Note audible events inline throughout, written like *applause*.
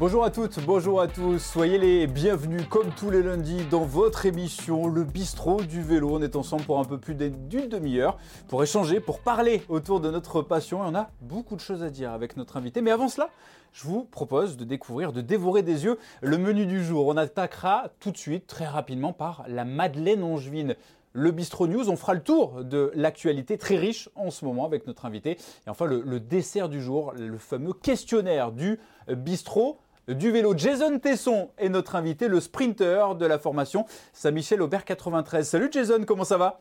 Bonjour à toutes, bonjour à tous, soyez les bienvenus comme tous les lundis dans votre émission Le Bistrot du vélo. On est ensemble pour un peu plus d'une demi-heure pour échanger, pour parler autour de notre passion et on a beaucoup de choses à dire avec notre invité. Mais avant cela, je vous propose de découvrir, de dévorer des yeux le menu du jour. On attaquera tout de suite, très rapidement, par la Madeleine Angevine le Bistro News. On fera le tour de l'actualité très riche en ce moment avec notre invité. Et enfin, le, dessert du jour, le fameux questionnaire du Bistro du vélo. Jason Tesson est notre invité, le sprinter de la formation Saint-Michel Aubert 93. Salut Jason, comment ça va?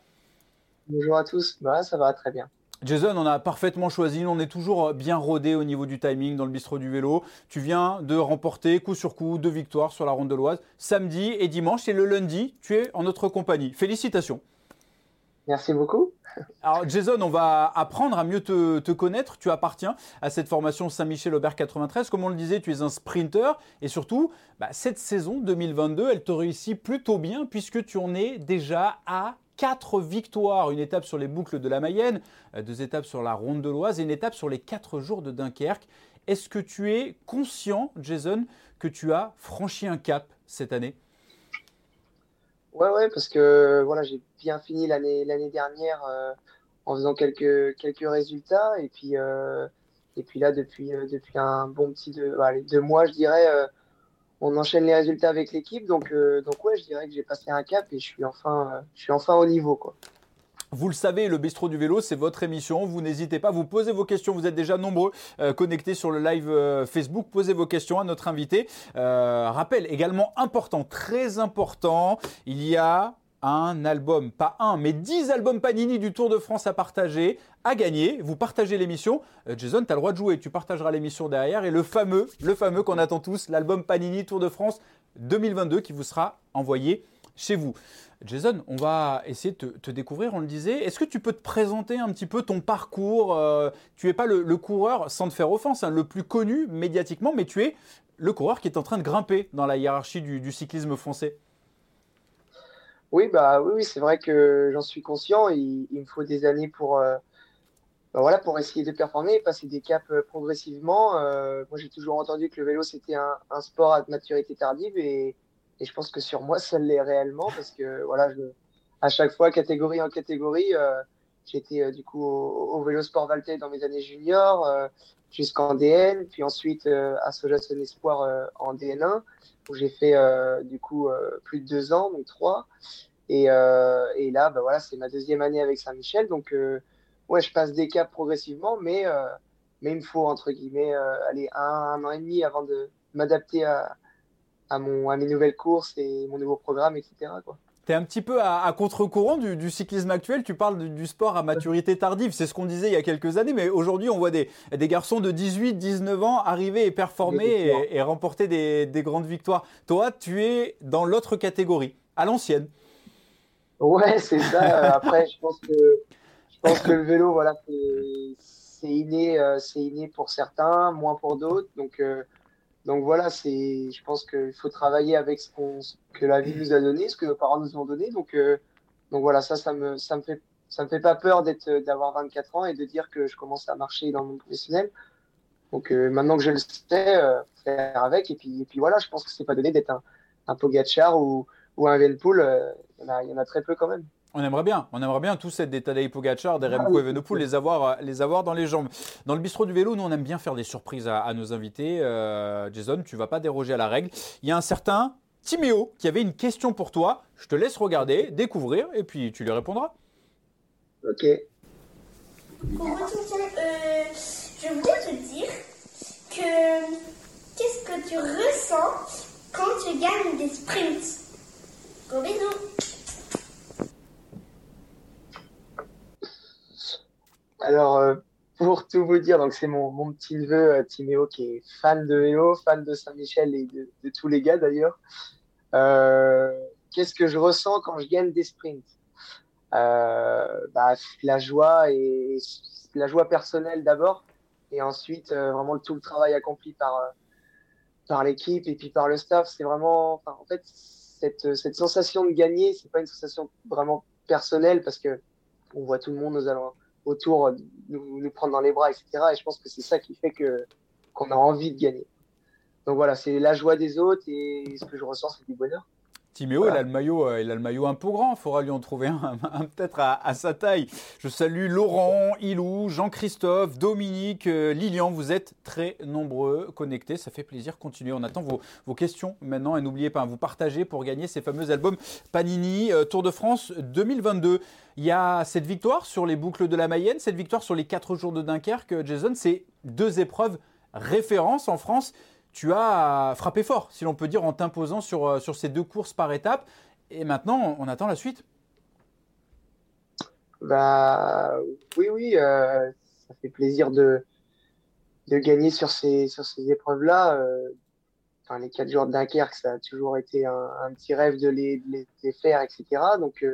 Bonjour à tous, bah, ça va très bien. Jason, on a parfaitement choisi, on est toujours bien rodé au niveau du timing dans le bistrot du vélo. Tu viens de remporter coup sur coup deux victoires sur la ronde de l'Oise samedi et dimanche et le lundi, tu es en notre compagnie. Félicitations. Merci beaucoup. Alors Jason, on va apprendre à mieux te, connaître. Tu appartiens à cette formation Saint-Michel-Aubert 93. Comme on le disait, tu es un sprinter et surtout, bah, cette saison 2022, elle te réussit plutôt bien puisque tu en es déjà à quatre victoires, une étape sur les boucles de la Mayenne, euh, deux étapes sur la Ronde de l'Oise et une étape sur les quatre jours de Dunkerque. Est-ce que tu es conscient, Jason, que tu as franchi un cap cette année? Ouais, ouais, parce que voilà, j'ai bien fini l'année dernière euh, en faisant quelques quelques résultats et puis euh, et puis là depuis depuis un bon petit deux, deux mois, je dirais on enchaîne les résultats avec l'équipe. Donc, euh, donc ouais, je dirais que j'ai passé un cap et je suis enfin, euh, je suis enfin au niveau. Quoi. Vous le savez, le bistrot du vélo, c'est votre émission. Vous n'hésitez pas, vous posez vos questions. Vous êtes déjà nombreux euh, connectés sur le live Facebook. Posez vos questions à notre invité. rappel également important, très important, il y a un album, pas un, mais dix albums Panini du Tour de France à partager, à gagner. Vous partagez l'émission. Euh, Jason, tu as le droit de jouer, tu partageras l'émission derrière. Et le fameux, le fameux qu'on attend tous, l'album Panini Tour de France 2022 qui vous sera envoyé chez vous. Jason, on va essayer de te, découvrir, on le disait. Est-ce que tu peux te présenter un petit peu ton parcours euh, Tu n'es pas le, coureur, sans te faire offense, hein, le plus connu médiatiquement, mais tu es le coureur qui est en train de grimper dans la hiérarchie du cyclisme français? Oui, bah oui, c'est vrai que j'en suis conscient. Il, il, me faut des années pour, euh, bah, voilà, pour essayer de performer, passer des caps euh, progressivement. Moi, j'ai toujours entendu que le vélo c'était un, un, sport à maturité tardive et, et, je pense que sur moi, ça l'est réellement parce que voilà, à chaque fois, catégorie en catégorie, j'étais du coup au, vélo sport Valtais dans mes années juniors jusqu'en DN, puis ensuite à Soja Espoir en DN1 où j'ai fait euh, du coup euh, plus de deux ans, donc trois. Et, euh, là, bah, voilà, c'est ma deuxième année avec Saint-Michel. Donc, ouais, je passe des caps progressivement, mais, mais il me faut, entre guillemets, aller un, an et demi avant de m'adapter à, à, mon, à mes nouvelles courses et mon nouveau programme, etc. Quoi tu es un petit peu à, contre-courant du, cyclisme actuel. Tu parles du, sport à maturité tardive. C'est ce qu'on disait il y a quelques années. Mais aujourd'hui, on voit des, des, garçons de 18, 19 ans arriver et performer et, remporter des, des, grandes victoires. Toi, tu es dans l'autre catégorie, à l'ancienne. Ouais, c'est ça. *laughs* Après, je pense que, je pense que le vélo, voilà, c'est inné, euh, c'est inné pour certains, moins pour d'autres. Donc, euh, donc voilà, c'est, je pense qu'il faut travailler avec ce, que la vie nous a donné, ce que nos parents nous ont donné. Donc, euh, donc voilà, ça, ça me, ça me fait, ça me fait pas peur d'être, d'avoir 24 ans et de dire que je commence à marcher dans le monde professionnel. Donc euh, maintenant que je le sais, euh, faire avec. Et puis, et puis voilà, je pense que c'est pas donné d'être un, un Pogachar ou, ou un Venpool. Il y, y en a très peu quand même. On aimerait bien, on aimerait bien tous être des Tadej Pogacar, des ah Remco Evenepoel, les avoir, euh, les avoir dans les jambes. Dans le bistrot du vélo, nous on aime bien faire des surprises à, nos invités. Euh, Jason, tu vas pas déroger à la règle. Il y a un certain Timéo qui avait une question pour toi. Je te laisse regarder, découvrir et puis tu lui répondras. Ok. Bonjour, euh, je voulais te dire que qu'est-ce que tu ressens quand tu gagnes des sprints? Gros bisous Alors, euh, pour tout vous dire, donc c'est mon, mon petit neveu euh, Timéo qui est fan de vélo, fan de Saint-Michel et de, tous les gars d'ailleurs. Euh, Qu'est-ce que je ressens quand je gagne des sprints? Bah, La joie et la joie personnelle d'abord, et ensuite vraiment tout le travail accompli par par l'équipe et puis par le staff. C'est vraiment, en fait, cette, cette sensation de gagner, c'est pas une sensation vraiment personnelle parce que on voit tout le monde aux autour, nous, nous, prendre dans les bras, etc. Et je pense que c'est ça qui fait que qu'on a envie de gagner. donc voilà, c'est la joie des autres et ce que je ressens, c'est du bonheur. Timéo, il, a le maillot, euh, il a le maillot un peu grand. Il faudra lui en trouver *laughs* un, peut-être à, sa taille. Je salue Laurent, Ilou, Jean-Christophe, Dominique, euh, Lilian. Vous êtes très nombreux connectés. Ça fait plaisir. Continuez. On attend vos, questions maintenant. Et n'oubliez pas, vous partagez pour gagner ces fameux albums Panini euh, Tour de France 2022. Il y a cette victoire sur les boucles de la Mayenne, cette victoire sur les 4 jours de Dunkerque. Jason, c'est deux épreuves références en France tu as frappé fort, si l'on peut dire, en t'imposant sur, euh, sur ces deux courses par étape. Et maintenant, on attend la suite. Bah oui, oui, euh, ça fait plaisir de, de gagner sur ces, sur ces épreuves-là. Euh, enfin, les quatre jours de Dunkerque, ça a toujours été un, petit rêve de les, les, faire, etc. Donc,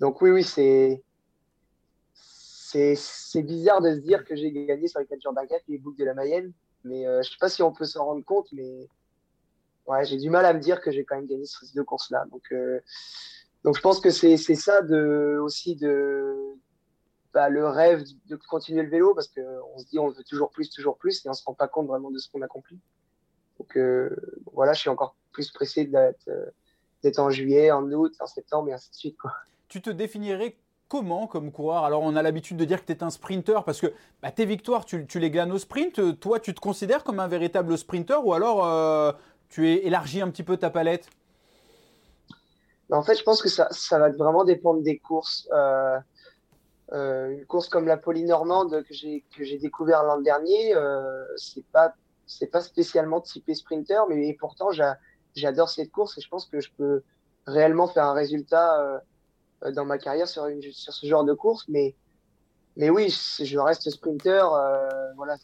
donc oui, oui, c'est c'est bizarre de se dire que j'ai gagné sur les quatre jours de et les boucles de la Mayenne. Mais euh, je sais pas si on peut s'en rendre compte, mais ouais, j'ai du mal à me dire que j'ai quand même gagné ces deux courses-là. Donc, euh, donc je pense que c'est ça de, aussi de bah, le rêve de continuer le vélo parce qu'on se dit on veut toujours plus, toujours plus et on se rend pas compte vraiment de ce qu'on accomplit. Donc euh, voilà, je suis encore plus pressé d'être en juillet, en août, en septembre et ainsi de suite. Quoi. Tu te définirais comment comme coureur? Alors on a l'habitude de dire que tu es un sprinter parce que bah, tes victoires, tu, les gagnes au sprint. Toi, tu te considères comme un véritable sprinter ou alors euh, tu es élargi un petit peu ta palette? En fait, je pense que ça, va vraiment dépendre des courses. Euh, euh, une course comme la Polynormande que j'ai découvert l'an dernier, c'est pas pas spécialement typé sprinter, mais pourtant j'adore cette course et je pense que je peux réellement faire un résultat euh, dans ma carrière sur, sur ce genre de course. Mais, mais oui, je reste sprinter. Euh, voilà,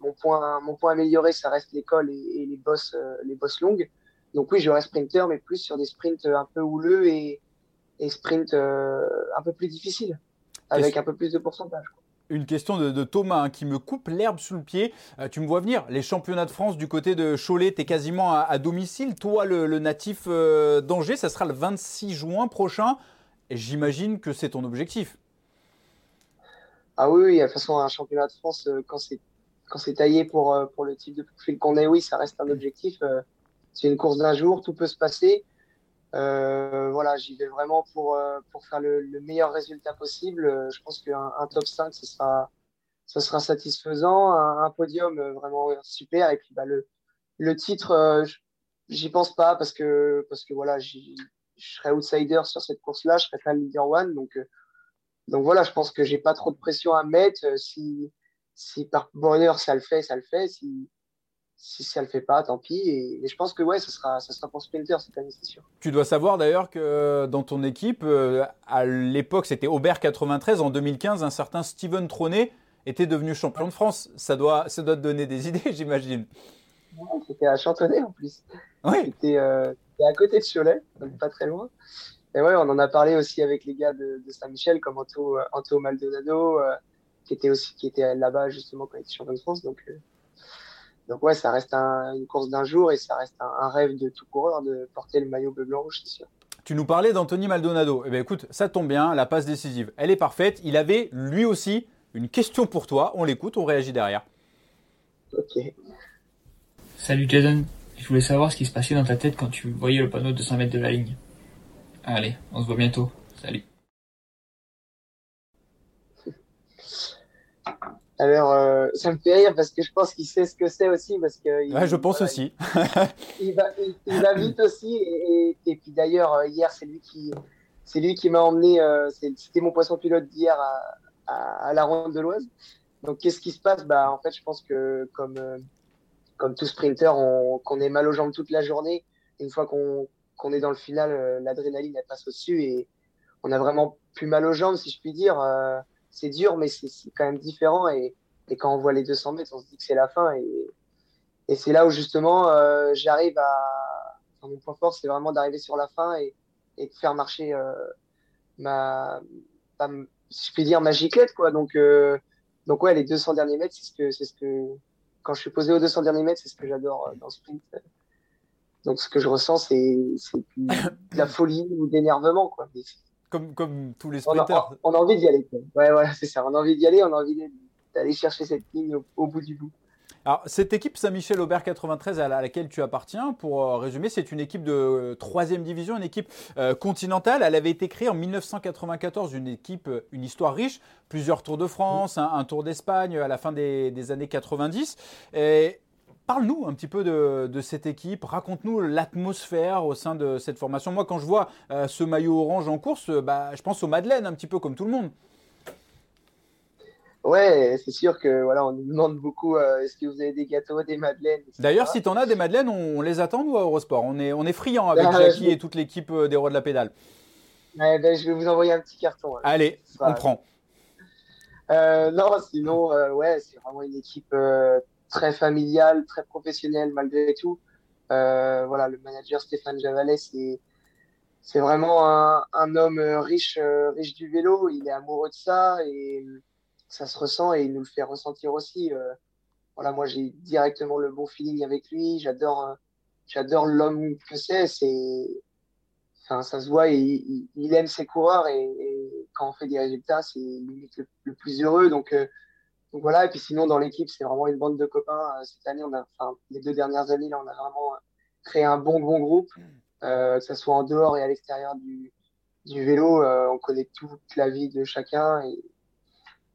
mon point, mon point amélioré, ça reste l'école et, les bosses, euh, les bosses longues. Donc oui, je reste sprinter, mais plus sur des sprints un peu houleux et, et sprints un peu plus difficiles, avec un peu plus de pourcentage. Une question de, Thomas hein, qui me coupe l'herbe sous le pied. tu me vois venir, les championnats de France du côté de Cholet, tu es quasiment à, domicile. Toi, le, natif d'Angers, ça sera le 26 juin prochain. Et j'imagine que c'est ton objectif. Ah oui, oui, de toute façon, un championnat de France, euh, quand c'est taillé pour, euh, pour le type de profil qu'on est, oui, ça reste un objectif. Euh, c'est une course d'un jour, tout peut se passer. voilà, j'y vais vraiment pour, pour faire le, meilleur résultat possible. Je pense qu'un un top 5, ce sera, ce sera satisfaisant. Un, podium vraiment super. Et puis bah, le, le titre, j'y pense pas parce que, parce que voilà, je serais outsider sur cette course-là, je serais pas leader one. Donc, euh, donc voilà, je pense que j'ai pas trop de pression à mettre. Euh, si, si par bonheur ça le fait, ça le fait. Si, si ça le fait pas, tant pis. Et, je pense que ouais, ça sera, ça sera pour Splinter cette année, c'est sûr. Tu dois savoir d'ailleurs que dans ton équipe, euh, à l'époque c'était Aubert 93, en 2015, un certain Steven Tronet était devenu champion de France. Ça doit, ça doit te donner des *laughs* idées, j'imagine. c'était à Chantonnay en plus. Oui. C'était, à côté de Cholet, donc pas très loin. Et ouais, on en a parlé aussi avec les gars de, Saint-Michel, comme Anto, Anto Maldonado, euh, qui était aussi qui était là-bas justement quand il était champion de France. Donc, euh, donc ouais, ça reste une course d'un jour et ça reste un, rêve de tout coureur de porter le maillot bleu blanc rouge, c'est sûr. Tu nous parlais d'Anthony Maldonado. Eh bien écoute, ça tombe bien, la passe décisive, elle est parfaite. Il avait lui aussi une question pour toi. On l'écoute, on réagit derrière. Ok. Salut Jason, je voulais savoir ce qui se passait dans ta tête quand tu voyais le panneau de 200 mètres de la ligne. Allez, on se voit bientôt. Salut. Alors, euh, ça me fait rire parce que je pense qu'il sait ce que c'est aussi. Parce que ouais, je pense aussi. il, va, il, va, vite aussi. Et, et, puis d'ailleurs, euh, hier, c'est lui qui, c'est lui qui m'a emmené. Euh, c'était mon poisson pilote d'hier à, à, la ronde de l'Oise. Donc, qu'est-ce qui se passe? Bah, en fait, je pense que comme comme tout sprinter, on, qu'on ait mal aux jambes toute la journée. Une fois qu'on, est dans le final, euh, l'adrénaline passe au-dessus et on a vraiment plus mal aux jambes, si je puis dire. Euh, c'est dur, mais c'est, quand même différent. Et, quand on voit les 200 mètres, on se dit que c'est la fin. Et, c'est là où justement euh, j'arrive à. Mon point fort, c'est vraiment d'arriver sur la fin et, de faire marcher euh, ma, si je puis dire, ma giclette. Quoi. Donc, donc ouais, les 200 derniers mètres, c'est ce que, c'est ce que, quand je suis posé aux 200 derniers mètres, c'est ce que j'adore euh, dans le sprint. Donc, ce que je ressens, c'est *coughs* de la folie ou d'énervement. quoi. Comme, comme tous les sprinters. On a, envie d'y aller. Ouais, voilà, c'est ça. On a envie d'y aller, on a envie d'aller chercher cette ligne au, bout du bout. Alors, cette équipe Saint-Michel-Aubert 93 à laquelle tu appartiens, pour euh, résumer, c'est une équipe de troisième division, une équipe continentale. Elle avait été créée en 1994, une équipe, une histoire riche, plusieurs Tours de France, un, Tour d'Espagne à la fin des, années 90. Et Parle-nous un petit peu de, cette équipe, raconte-nous l'atmosphère au sein de cette formation. Moi, quand je vois euh, ce maillot orange en course, euh, bah, je pense aux Madeleines, un petit peu comme tout le monde. Ouais, c'est sûr que voilà, on nous demande beaucoup euh, est-ce que vous avez des gâteaux, des madeleines D'ailleurs, si tu en as des madeleines, on, les attend nous à Eurosport. On est, on est friand avec ah, Jackie et toute l'équipe des Rois de la Pédale. ben, je vais vous envoyer un petit carton. Allez, on prend. *laughs* non, sinon, ouais, c'est vraiment une équipe très familial, très professionnel malgré tout. Euh, voilà, le manager Stéphane Javalet, c'est c'est vraiment un, un, homme riche, euh, riche du vélo. Il est amoureux de ça et ça se ressent et il nous le fait ressentir aussi. Euh, voilà, moi j'ai directement le bon feeling avec lui. J'adore, j'adore l'homme que c'est. C'est, enfin, ça se voit. Il, il, aime ses coureurs et, et, quand on fait des résultats, c'est limite le, le, plus heureux. Donc donc voilà, et puis sinon, dans l'équipe, c'est vraiment une bande de copains. Euh, cette année, on a, enfin, les deux dernières années, là, on a vraiment euh, créé un bon, bon groupe, euh, que ce soit en dehors et à l'extérieur du, vélo. on connaît toute la vie de chacun. Et,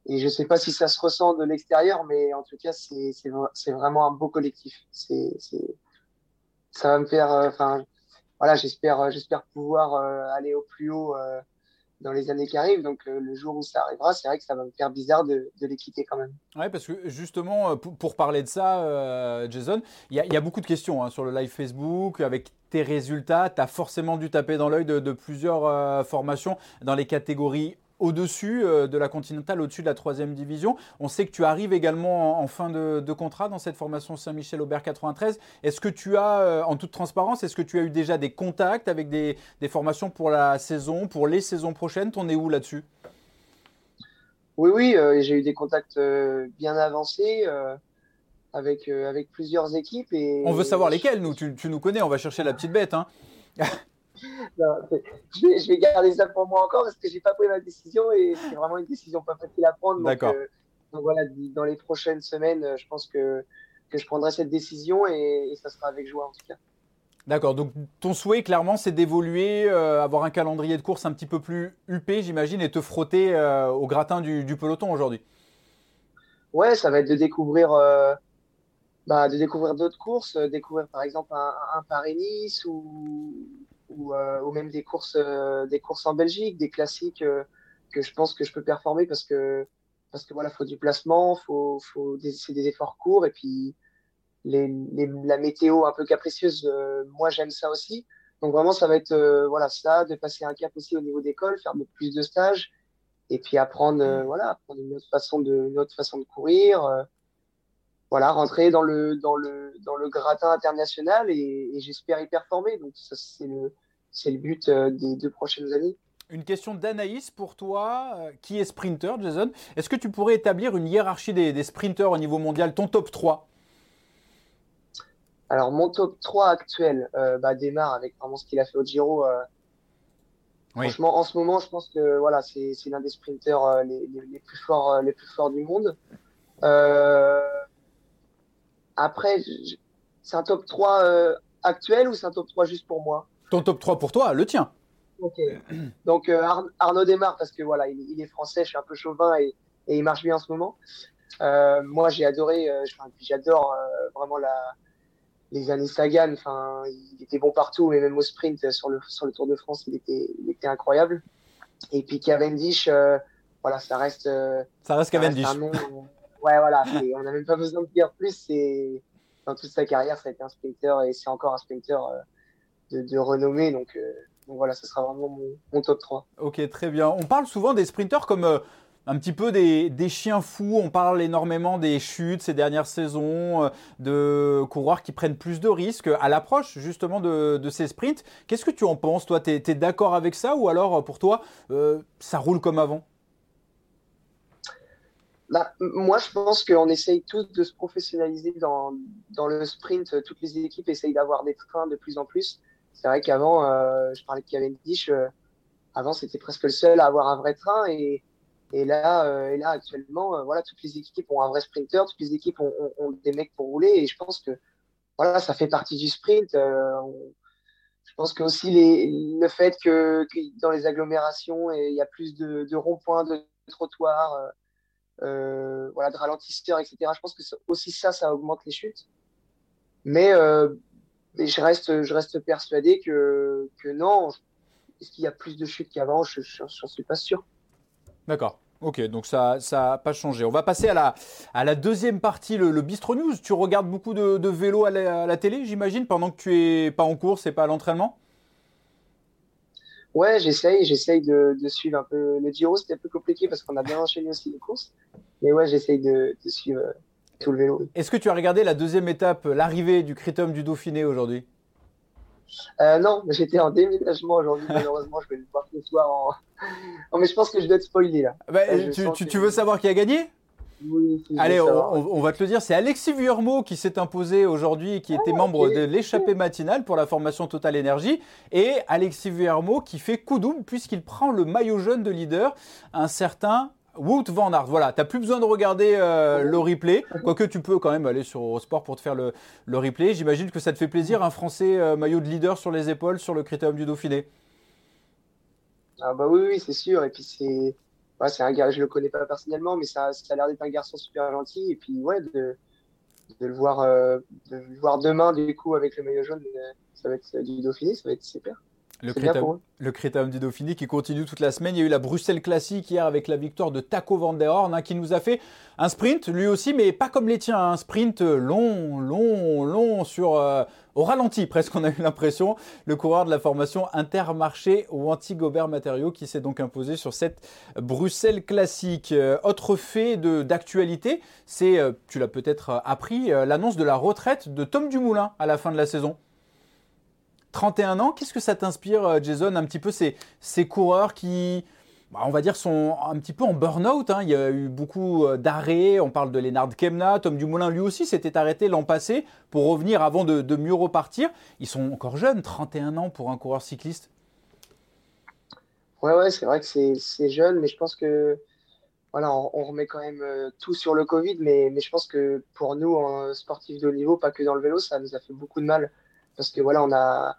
et je ne sais pas si ça se ressent de l'extérieur, mais en tout cas, c'est vraiment un beau collectif. Ça va me faire, enfin, voilà, j'espère j'espère pouvoir aller au plus haut dans les années qui arrivent. Donc euh, le jour où ça arrivera, c'est vrai que ça va me faire bizarre de, de les quitter quand même. Oui, parce que justement, euh, pour, parler de ça, euh, Jason, il y, a beaucoup de questions hein, sur le live Facebook. Avec tes résultats, tu as forcément dû taper dans l'œil de, plusieurs formations dans les catégories au-dessus euh, de la Continentale, au-dessus de la troisième division. On sait que tu arrives également en, fin de, contrat dans cette formation Saint-Michel-Aubert 93. Est-ce que tu as, euh, en toute transparence, est-ce que tu as eu déjà des contacts avec des, formations pour la saison, pour les saisons prochaines? T'en es où là-dessus? Oui, oui, euh, j'ai eu des contacts bien avancés. avec, avec plusieurs équipes. Et... On veut savoir lesquelles, nous. Tu, nous connais, on va chercher la petite bête. Hein. *laughs* je, vais, garder ça pour moi encore parce que j'ai pas pris ma décision et c'est vraiment une décision pas facile à prendre. D'accord. Euh, donc, voilà, dans les prochaines semaines, je pense que, que je prendrai cette décision et, ça sera avec joie en tout cas. D'accord, donc ton souhait clairement c'est d'évoluer, euh, avoir un calendrier de course un petit peu plus huppé j'imagine et te frotter euh, au gratin du, peloton aujourd'hui. Ouais, ça va être de découvrir, bah, de découvrir d'autres courses, découvrir par exemple un, un Paris-Nice ou, euh, ou, même des courses, euh, des courses en Belgique, des classiques euh, que je pense que je peux performer parce que parce que voilà, faut du placement, faut, faut c'est des efforts courts et puis les, les, la météo un peu capricieuse, moi j'aime ça aussi. Donc vraiment, ça va être voilà ça, de passer un cap aussi au niveau d'école, faire plus de stages et puis apprendre mmh. voilà, apprendre une autre façon de une autre façon de courir. Voilà, rentrer dans le dans le dans le gratin international et, et j'espère y performer. Donc ça c'est le c'est le but euh, des deux prochaines années. Une question d'Anaïs pour toi, euh, qui est sprinter, Jason? Est-ce que tu pourrais établir une hiérarchie des, des sprinters au niveau mondial, ton top 3 Alors, mon top 3 actuel euh, bah, démarre avec vraiment ce qu'il a fait au Giro. Franchement, en ce moment, je pense que voilà, c'est l'un des sprinters les, les, plus forts, les plus forts du monde. Après, c'est un top 3 actuel ou c'est un top 3 juste pour moi? Ton top 3 pour toi, le tien. Ok. *clears throat* Donc euh, Arnaud démarre parce que voilà, il, est français, je suis un peu chauvin et, il marche bien en ce moment. Euh, moi, j'ai adoré, euh, j'adore vraiment la, les années Sagan. Enfin, il était bon partout, et même au sprint sur le sur le Tour de France, il était, il était incroyable. Et puis Cavendish, voilà, ça reste. ça reste Cavendish. Ouais, voilà, on n'a même pas besoin de dire plus. C'est dans toute sa carrière, ça a été un sprinter et c'est encore un sprinter de, renommée. Donc, euh, voilà, ce sera vraiment mon, top 3. Ok, très bien. On parle souvent des sprinteurs comme euh, un petit peu des, chiens fous. On parle énormément des chutes ces dernières saisons, euh, de coureurs qui prennent plus de risques à l'approche justement de, ces sprints. Qu'est-ce que tu en penses Toi, tu es, d'accord avec ça ou alors pour toi, ça roule comme avant? Bah, moi, je pense qu'on essaye tous de se professionnaliser dans, dans le sprint. Toutes les équipes essayent d'avoir des trains de plus en plus. C'est vrai qu'avant, euh, je parlais de Cavendish, euh, avant c'était presque le seul à avoir un vrai train et, Et là, et là actuellement, voilà, toutes les équipes ont un vrai sprinter, toutes les équipes ont, ont, des mecs pour rouler. Et je pense que voilà, ça fait partie du sprint. je pense que aussi les, le fait que, dans les agglomérations, il y a plus de, de ronds-points, de trottoirs, voilà, de ralentisseurs, etc. Je pense que aussi ça, ça augmente les chutes. Mais, mais je, reste, je reste persuadé que, que non. Est-ce qu'il y a plus de chutes qu'avant? Je n'en suis pas sûr. D'accord. Ok, donc ça n'a pas changé. On va passer à la, à la deuxième partie, le, Bistro News. Tu regardes beaucoup de, de vélos à la, télé, j'imagine, pendant que tu es pas en course et pas à l'entraînement? Ouais, j'essaye, j'essaye de, de, suivre un peu le Giro. C'était un peu compliqué parce qu'on a bien enchaîné aussi les courses. Mais ouais, j'essaye de, de, suivre tout le vélo. Est-ce que tu as regardé la deuxième étape, l'arrivée du Critérium du Dauphiné aujourd'hui? Euh, non, *laughs* j'étais en déménagement aujourd'hui. Malheureusement, je vais le voir ce soir en. non, mais je pense que je dois être spoilé là. Bah, tu, tu, veux savoir qui a gagné? Oui, Allez, on, va te le dire. C'est Alexis Vuillermo qui s'est imposé aujourd'hui et qui était ah, membre de l'échappée matinale pour la formation Total Energy. Et Alexis Vuillermo qui fait coup double puisqu'il prend le maillot jaune de leader, un certain Wout van Aert, voilà, tu n'as plus besoin de regarder euh, le replay, quoique tu peux quand même aller sur Eurosport pour te faire le, replay. J'imagine que ça te fait plaisir, un Français euh, maillot de leader sur les épaules sur le Critérium du Dauphiné. Ah bah oui, oui c'est sûr. Et puis c'est c'est un gars, je le connais pas personnellement, mais ça, ça a l'air d'être un garçon super gentil. Et puis ouais, de, le voir, euh, de le voir demain du coup avec le maillot jaune, ça va être du Dauphiné, ça va être super. Le critérium, du Dauphiné qui continue toute la semaine. Il y a eu la Bruxelles Classique hier avec la victoire de Taco Van der Horn hein, qui nous a fait un sprint lui aussi, mais pas comme les tiens. Un sprint long, long, long sur euh, au ralenti presque. On a eu l'impression. Le coureur de la formation Intermarché ou Anti-Gobert Matériaux qui s'est donc imposé sur cette Bruxelles Classique. Euh, autre fait d'actualité, c'est, euh, tu l'as peut-être appris, l'annonce de la retraite de Tom Dumoulin à la fin de la saison. 31 ans, qu'est-ce que ça t'inspire, euh, Jason, un petit peu ces, ces coureurs qui, bah, on va dire, sont un petit peu en burn-out. Hein. Il y a eu beaucoup euh, d'arrêts. On parle de Lennart Kemna, Tom Dumoulin, lui aussi, s'était arrêté l'an passé pour revenir avant de, mieux repartir. Ils sont encore jeunes, 31 ans pour un coureur cycliste. Ouais, ouais, c'est vrai que c'est jeune, mais je pense que voilà, on, remet quand même euh, tout sur le Covid, mais, mais je pense que pour nous, en sportifs de haut niveau, pas que dans le vélo, ça nous a fait beaucoup de mal parce que voilà, on a,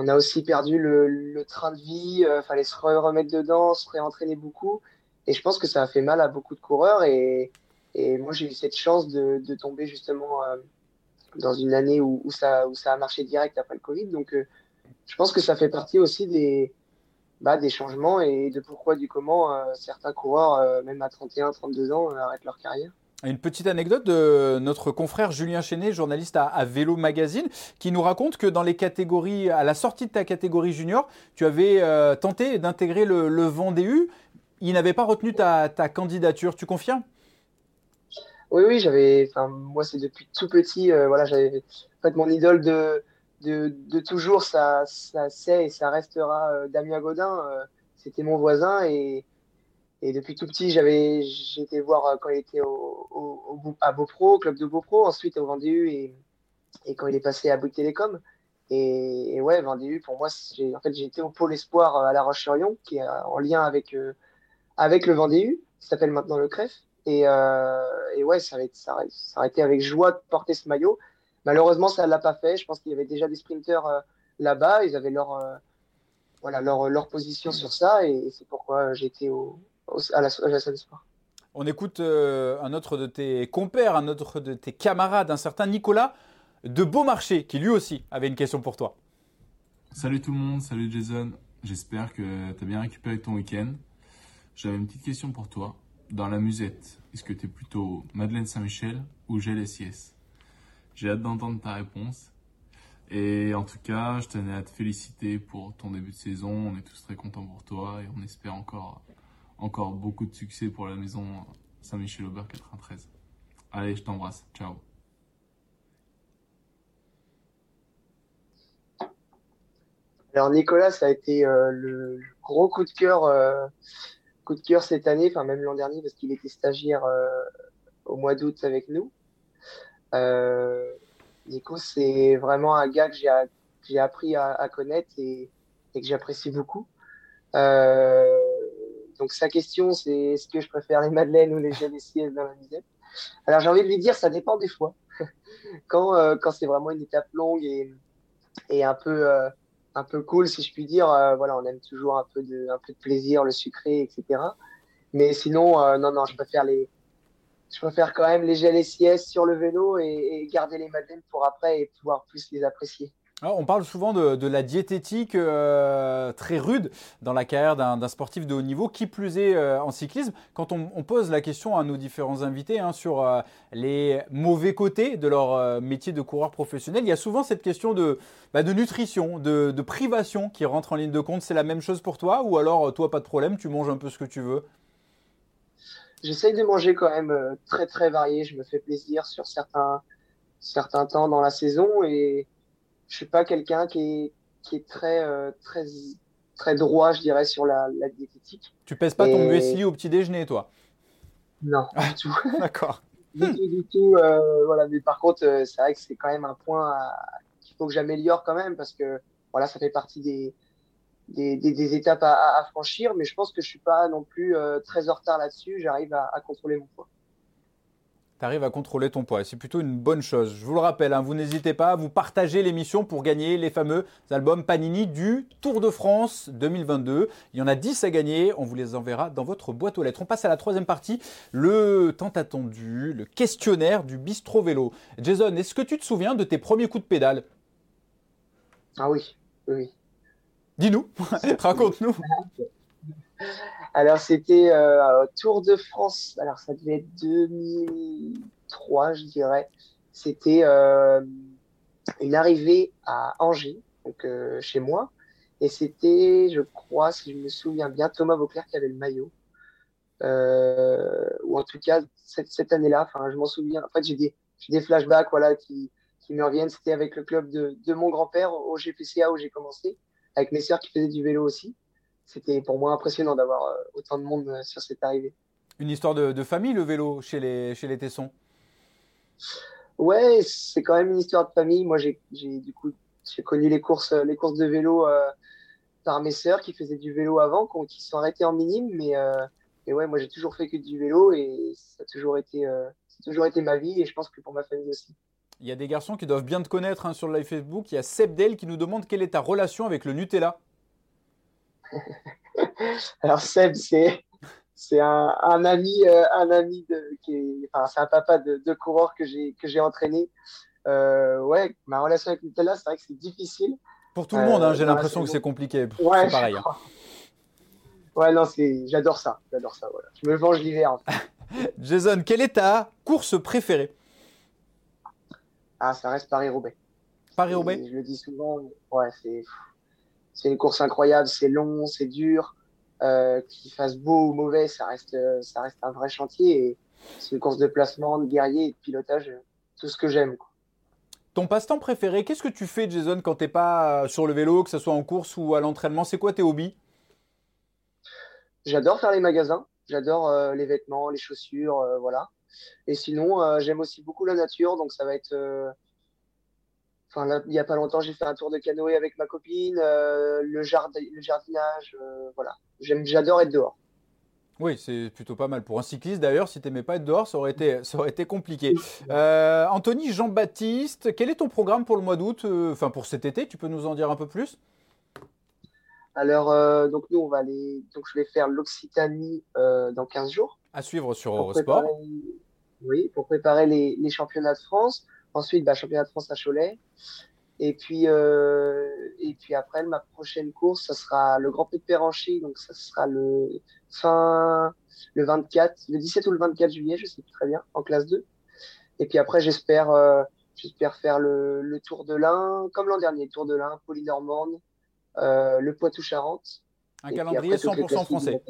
on a aussi perdu le, train de vie, il euh, fallait se remettre dedans, se réentraîner beaucoup. Et je pense que ça a fait mal à beaucoup de coureurs. Et, moi, j'ai eu cette chance de, tomber justement euh, dans une année où, ça, a marché direct après le Covid. Donc, euh, je pense que ça fait partie aussi des, bah, des changements et de pourquoi, du comment certains coureurs, même à 31, 32 ans, arrêtent leur carrière. Une petite anecdote de notre confrère Julien Chenet, journaliste à, Vélo Magazine, qui nous raconte que dans les catégories, à la sortie de ta catégorie junior, tu avais euh, tenté d'intégrer le, le Vendée U. Il n'avait pas retenu ta, candidature. Tu confirmes Oui, oui, j'avais. Moi, c'est depuis tout petit. Euh, voilà, j'avais. En fait, mon idole de, de, toujours, ça, ça c'est et ça restera euh, Damien Godin. C'était mon voisin et et depuis tout petit, j'avais, j'étais voir euh, quand il était au, au, à Beaupro, au club de Beaupro, ensuite au Vendée et, et quand il est passé à Bouygues Télécom. Et, ouais, Vendée pour moi, j'ai, en fait, été au pôle espoir euh, à La Roche-sur-Yon, qui est euh, en lien avec, avec le Vendée qui s'appelle maintenant le CREF. Et, et ouais, ça, ça, ça aurait été avec joie de porter ce maillot. Malheureusement, ça ne l'a pas fait. Je pense qu'il y avait déjà des sprinteurs là-bas. Ils avaient leur, voilà, leur, leur position sur ça. Et, c'est pourquoi j'étais au, à la, salle sport. On écoute euh, un autre de tes compères, un autre de tes camarades, un certain Nicolas de Beaumarchais, qui lui aussi avait une question pour toi. Salut tout le monde, salut Jason. J'espère que tu as bien récupéré ton week-end. J'avais une petite question pour toi. Dans la musette, est-ce que tu es plutôt Madeleine Saint-Michel ou GLSIS J'ai hâte d'entendre ta réponse. Et en tout cas, je tenais à te féliciter pour ton début de saison. On est tous très contents pour toi et on espère encore encore beaucoup de succès pour la maison Saint-Michel-Aubert 93. Allez, je t'embrasse. Ciao. Alors Nicolas, ça a été euh, le gros coup de cœur, euh, coup de cœur cette année, enfin même l'an dernier parce qu'il était stagiaire euh, au mois d'août avec nous. Nico, c'est vraiment un gars que j'ai appris à, connaître et, et que j'apprécie beaucoup donc sa question, c'est est-ce que je préfère les madeleines ou les gels et dans la musette? Alors j'ai envie de lui dire, ça dépend des fois. *laughs* quand euh, quand c'est vraiment une étape longue et, et un peu euh, un peu cool, si je puis dire, voilà, on aime toujours un peu de un peu de plaisir, le sucré, etc. Mais sinon, non, non, je préfère les je préfère quand même les gels et sur le vélo et garder les madeleines pour après et pouvoir plus les apprécier on parle souvent de, la diététique euh, très rude dans la carrière d'un sportif de haut niveau, qui plus est euh, en cyclisme. Quand on, pose la question à nos différents invités hein, sur euh, les mauvais côtés de leur métier de coureur professionnel, il y a souvent cette question de, bah, nutrition, de, privation qui rentre en ligne de compte. C'est la même chose pour toi ou alors toi, pas de problème, tu manges un peu ce que tu veux? J'essaye de manger quand même très très varié. Je me fais plaisir sur certains, certains temps dans la saison je suis pas quelqu'un qui est, qui est très, euh, très, très droit, je dirais, sur la, la diététique. Tu pèses pas ton muesli au petit déjeuner, toi? Non, du tout. *laughs* D'accord. du tout, du tout. Euh, voilà, mais par contre, euh, c'est vrai que c'est quand même un point qu'il faut que j'améliore quand même parce que voilà, ça fait partie des, des, des, étapes à, à, franchir, mais je pense que je suis pas non plus très en retard là-dessus. J'arrive à, à contrôler mon poids tu arrives à contrôler ton poids. C'est plutôt une bonne chose. Je vous le rappelle, hein, vous n'hésitez pas à vous partager l'émission pour gagner les fameux albums Panini du Tour de France 2022. Il y en a 10 à gagner. On vous les enverra dans votre boîte aux lettres. On passe à la troisième partie, le tant attendu, le questionnaire du bistrot vélo. Jason, est-ce que tu te souviens de tes premiers coups de pédale? Ah oui, oui. Dis-nous, *laughs* raconte-nous. Alors, c'était euh, Tour de France. Alors, ça devait être 2003, je dirais. C'était euh, une arrivée à Angers, donc euh, chez moi. Et c'était, je crois, si je me souviens bien, Thomas Vauclair qui avait le maillot. ou en tout cas, cette, année-là, je m'en souviens. En fait, j'ai des, flashbacks voilà, qui, qui me reviennent. C'était avec le club de, de mon grand-père au GPCA où j'ai commencé, avec mes sœurs qui faisaient du vélo aussi c'était pour moi impressionnant d'avoir euh, autant de monde euh, sur cette arrivée. Une histoire de, famille, le vélo, chez les, chez les Tessons? Ouais, c'est quand même une histoire de famille. Moi, j'ai du coup j'ai connu les courses, les courses de vélo euh, par mes sœurs qui faisaient du vélo avant, qui sont arrêtées en minime. Mais, euh, ouais, moi, j'ai toujours fait que du vélo et ça a toujours été, toujours été ma vie et je pense que pour ma famille aussi. Il y a des garçons qui doivent bien te connaître hein, sur le live Facebook. Il y a Seb Del qui nous demande quelle est ta relation avec le Nutella? *laughs* Alors Seb, c'est c'est un, un, ami, euh, un ami de, qui est, enfin, c'est un papa de, de coureur que j'ai que j'ai entraîné. Euh, ouais, ma relation avec Nutella, c'est vrai que c'est difficile. Pour tout le monde, hein, j'ai euh, l'impression que c'est compliqué. Ouais, c'est pareil. Hein. Ouais, non, c'est, j'adore ça, j'adore ça. Voilà. Je me venge l'hiver. En fait. *laughs* Jason, quelle est ta course préférée? Ah, ça reste Paris-Roubaix. Paris-Roubaix? Je le dis souvent. Ouais, c'est c'est une course incroyable, c'est long, c'est dur. Euh, qu'il fasse beau ou mauvais, ça reste, ça reste un vrai chantier. Et c'est une course de placement, de guerrier et de pilotage, tout ce que j'aime. Ton passe-temps préféré, qu'est-ce que tu fais, Jason, quand t'es pas sur le vélo, que ce soit en course ou à l'entraînement? C'est quoi tes hobbies? J'adore faire les magasins. J'adore euh, les vêtements, les chaussures, euh, voilà. Et sinon, euh, j'aime aussi beaucoup la nature, donc ça va être Enfin, il n'y a pas longtemps, j'ai fait un tour de canoë avec ma copine, euh, le, jardin, le jardinage, euh, voilà. J'adore être dehors. Oui, c'est plutôt pas mal. Pour un cycliste, d'ailleurs, si tu n'aimais pas être dehors, ça aurait été, ça aurait été compliqué. *laughs* Euh, Anthony Jean-Baptiste, quel est ton programme pour le mois d'août Enfin, pour cet été, tu peux nous en dire un peu plus? Alors, donc nous, on va aller. Donc, je vais faire l'Occitanie dans 15 jours. À suivre sur Eurosport. Oui, pour préparer les, les championnats de France. Ensuite, bah, championnat de France à Cholet. Et puis, euh, et puis après, ma prochaine course, ça sera le Grand Prix de Péranchy. Donc, ça sera le fin, le 24, le 17 ou le 24 juillet, je sais plus très bien, en classe 2. Et puis après, j'espère, euh, j'espère faire le, le Tour de l'Ain, comme l'an dernier, Tour de l'Ain, Polynormande, euh, le Poitou-Charentes. Un calendrier 100% français.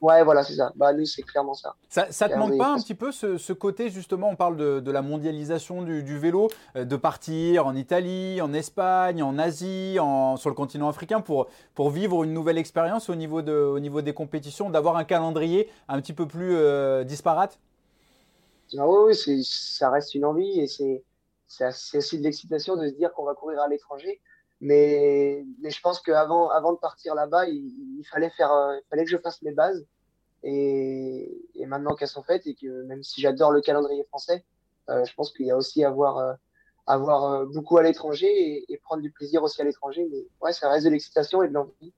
Ouais, voilà, c'est ça. Bah, nous, c'est clairement ça. Ça, ça te manque pas un petit peu ce, ce, côté, justement, on parle de, de la mondialisation du, du, vélo, euh, de partir en Italie, en Espagne, en Asie, en, sur le continent africain pour, pour vivre une nouvelle expérience au, niveau de, au niveau des compétitions, d'avoir un calendrier un petit peu plus euh, disparate? Ah Oui, oui ça reste une envie et c'est aussi de l'excitation de se dire qu'on va courir à l'étranger. Mais, je pense qu'avant avant de partir là-bas, il, fallait faire, il fallait que je fasse mes bases. Et, maintenant qu'elles sont faites et que même si j'adore le calendrier français, je pense qu'il y a aussi à voir avoir beaucoup à l'étranger et, et, prendre du plaisir aussi à l'étranger. Mais ouais, ça reste de l'excitation et de l'envie.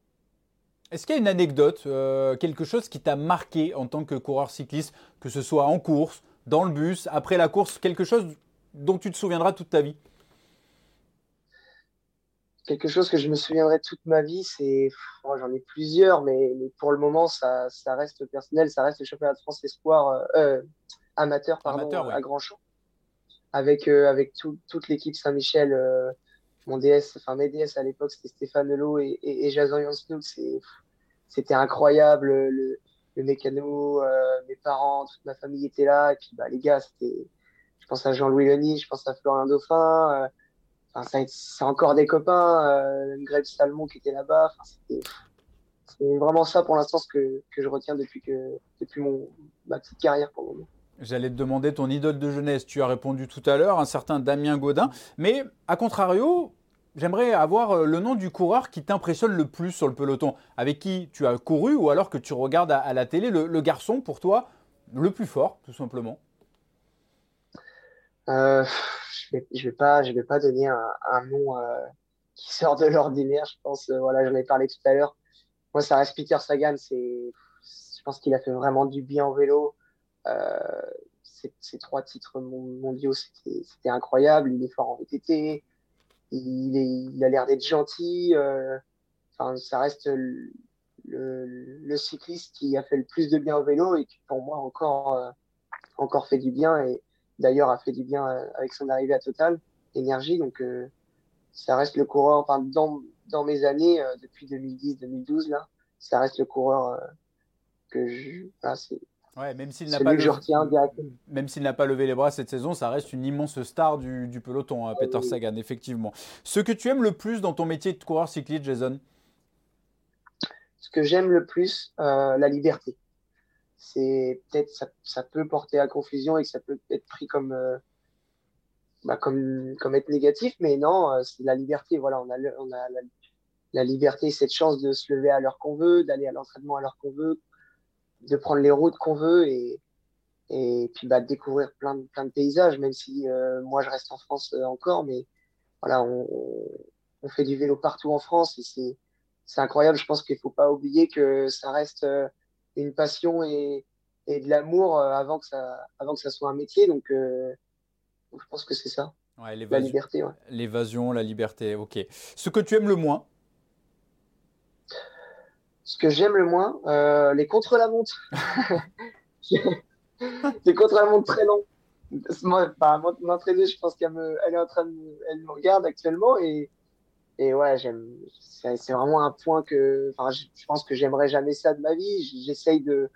Est-ce qu'il y a une anecdote, euh, quelque chose qui t'a marqué en tant que coureur cycliste, que ce soit en course, dans le bus, après la course, quelque chose dont tu te souviendras toute ta vie? Quelque chose que je me souviendrai toute ma vie, c'est. Oh, j'en ai plusieurs, mais, pour le moment, ça, reste personnel, ça reste le championnat de France Espoir euh, euh, amateur, pardon, à Grandchamp. Avec, avec toute l'équipe Saint-Michel mon DS, enfin mes DS à l'époque, c'était Stéphane Lelo et, et, et Jason C'était incroyable. Le, le mécano, euh, mes parents, toute ma famille était là. Et puis bah, les gars, c'était. Je pense à Jean-Louis Leny, je pense à Florian Dauphin. C'est encore des copains. Euh, Greg Salmon qui était là-bas. C'est vraiment ça pour l'instant que, je retiens depuis, que, depuis mon, ma petite carrière pour le moment. J'allais te demander ton idole de jeunesse. Tu as répondu tout à l'heure, un certain Damien Godin. Mais à contrario, J'aimerais avoir euh, le nom du coureur qui t'impressionne le plus sur le peloton, avec qui tu as couru ou alors que tu regardes à, la télé, le, garçon pour toi le plus fort, tout simplement. Euh, je ne vais, pas, vais pas donner un, nom euh, qui sort de l'ordinaire. Je pense, voilà, j'en ai parlé tout à l'heure. Moi, ça reste Peter Sagan. Je pense qu'il a fait vraiment du bien au vélo. ces, trois titres mondiaux, c'était incroyable. Il est fort en VTT il, a l'air d'être gentil. Euh, enfin, ça reste le, cycliste qui a fait le plus de bien au vélo et qui, pour moi, encore, euh, encore fait du bien. D'ailleurs, a fait du bien euh, avec son arrivée à Total Énergie. Donc, ça reste le coureur, enfin, dans, dans mes années, depuis 2010-2012, là, ça reste le coureur que je. c'est même s'il n'a pas, levé... pas, levé les bras cette saison, ça reste une immense star du, peloton, hein, Peter Sagan, effectivement. Ce que tu aimes le plus dans ton métier de coureur cycliste, Jason? Ce que j'aime le plus, euh, la liberté. C'est peut-être ça, peut porter à confusion et que ça peut être pris comme euh, bah, comme comme être négatif, mais non, euh, c'est la liberté. Voilà, on a on a la, liberté, cette chance de se lever à l'heure qu'on veut, d'aller à l'entraînement à l'heure qu'on veut, de prendre les routes qu'on veut et, et puis bah, découvrir plein de, plein de paysages, même si euh, moi je reste en France euh, encore, mais voilà, on, on, fait du vélo partout en France et c'est, c'est incroyable. Je pense qu'il faut pas oublier que ça reste euh, une passion et, et de l'amour avant que ça, avant que ça soit un métier. Donc, je pense que c'est ça. la liberté. L'évasion, la liberté, ok. Ce que tu aimes le moins? Ce que j'aime le moins, euh, les contre-la-montre. *laughs* les contre-la-montre très longs. Moi, bah, je pense qu'elle me, elle est en train de, elle me regarde actuellement et, et ouais, j'aime, c'est vraiment un point que, enfin, je, pense que j'aimerais jamais ça de ma vie. J'essaye de,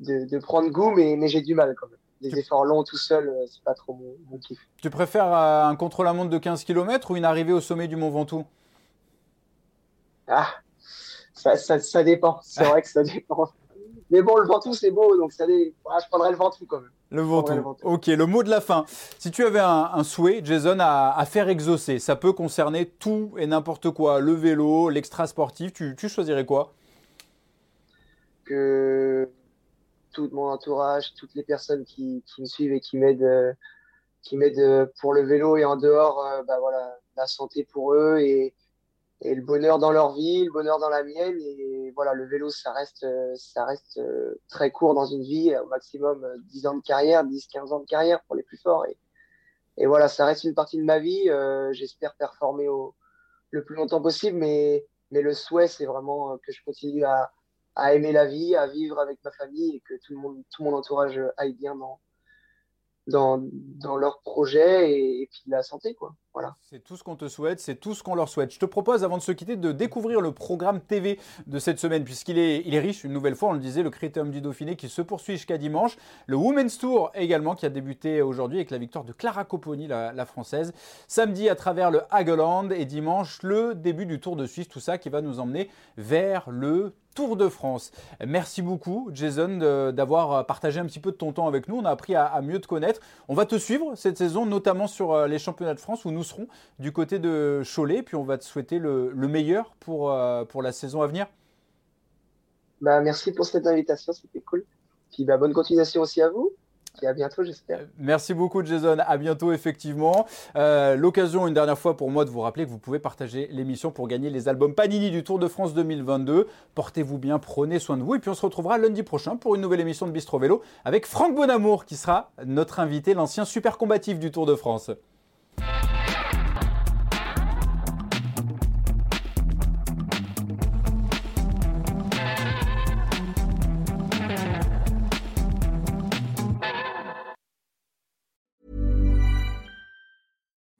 de, de, prendre goût, mais, mais j'ai du mal quand même. Des efforts longs tout seul, euh, c'est pas trop mon, mon, kiff. Tu préfères euh, un contre-la-montre de 15 km ou une arrivée au sommet du Mont Ventoux? Ah, ça, ça, dépend. C'est *laughs* vrai que ça dépend. Mais bon, le Ventoux, c'est beau, donc ça je prendrais le Ventoux quand même. Le Ventoux. Ok, le mot de la fin. Si tu avais un, souhait, Jason, à, faire exaucer, ça peut concerner tout et n'importe quoi, le vélo, l'extra sportif, tu, tu, choisirais quoi? Que tout mon entourage, toutes les personnes qui, qui me suivent et qui m'aident, euh, qui m'aident euh, pour le vélo et en dehors, euh, bah voilà, la santé pour eux et, et le bonheur dans leur vie, le bonheur dans la mienne. Et voilà, le vélo, ça reste, ça reste euh, très court dans une vie, au maximum 10 euh, ans de carrière, 10, 15 ans de carrière pour les plus forts. Et, et voilà, ça reste une partie de ma vie. Euh, j'espère performer au, le plus longtemps possible, mais, mais le souhait, c'est vraiment que je continue à, à aimer la vie, à vivre avec ma famille et que tout le monde, tout mon entourage aille bien dans, dans, dans leur projet et, puis la santé. Quoi. Voilà. C'est tout ce qu'on te souhaite, c'est tout ce qu'on leur souhaite. Je te propose, avant de se quitter, de découvrir le programme TV de cette semaine, puisqu'il est, il est riche, une nouvelle fois, on le disait, le Critérium du Dauphiné qui se poursuit jusqu'à dimanche. Le Women's Tour également, qui a débuté aujourd'hui avec la victoire de Clara Copponi, la, la française. Samedi, à travers le Hageland, et dimanche, le début du Tour de Suisse, tout ça qui va nous emmener vers le Tour de France. Merci beaucoup, Jason, d'avoir partagé un petit peu de ton temps avec nous. On a appris à, mieux te connaître. On va te suivre cette saison, notamment sur euh, les championnats de France où nous serons du côté de Cholet. Puis on va te souhaiter le, meilleur pour, euh, pour la saison à venir. Bah, merci pour cette invitation, c'était cool. Puis bah, bonne continuation aussi à vous. Merci beaucoup, Jason. À bientôt, effectivement. Euh, L'occasion, une dernière fois, pour moi, de vous rappeler que vous pouvez partager l'émission pour gagner les albums Panini du Tour de France 2022. Portez-vous bien, prenez soin de vous. Et puis, on se retrouvera lundi prochain pour une nouvelle émission de Bistro Vélo avec Franck Bonamour, qui sera notre invité, l'ancien super combatif du Tour de France.